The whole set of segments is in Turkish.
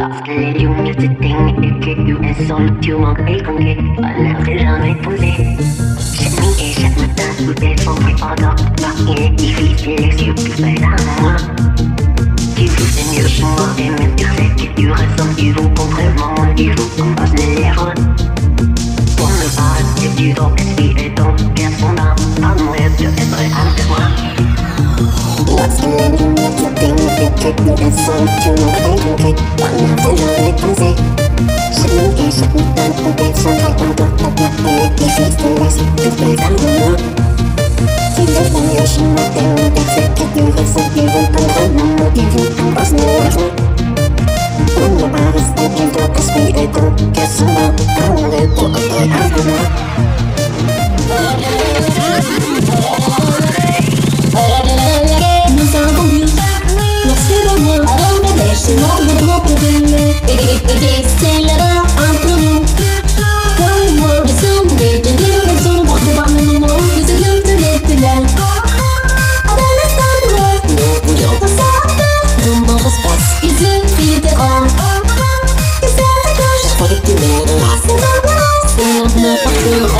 Lorsqu'il y a eu que c'était et que tu es seul, tu m'appelles comme que on n'avait jamais posé. Chaque nuit et chaque matin, tout est compris par Parce qu'il est difficile et stupide à moi. Tu sais mieux moi et me dire ce que tu ressens, tu vous comprends, mon niveau, on passe. cách nụ đàn soi chưa nụ thấy thương khách bạn nào vẫn lo lệ tăng dê sức nụ kẻ sức nụ tan ưu kẻ son thay bao tuột tóc nhạc về đi phía tương lai sức tuyệt vời tám hương nó Tim đất bằng yêu sinh mơ tiêu đẹp sẽ cách nụ khách sức yêu vẫn tăng hơn năm một điều l'ombre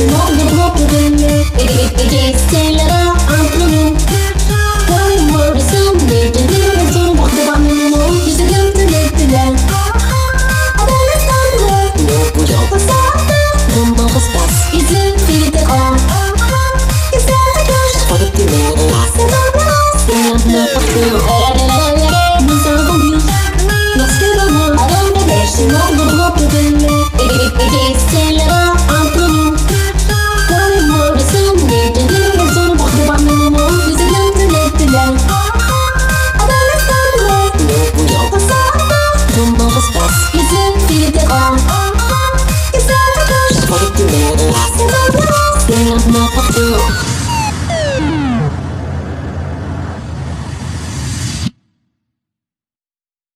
Simon the Block Dönü Big Gangsterlara antrenör Paul bir dönü Zor vakti bana Yüzü gömdün ettiler Adana sandı Bu çok asaldı Bunda kız o Güzel de göz Fark dinle Sen de bas Sen de bas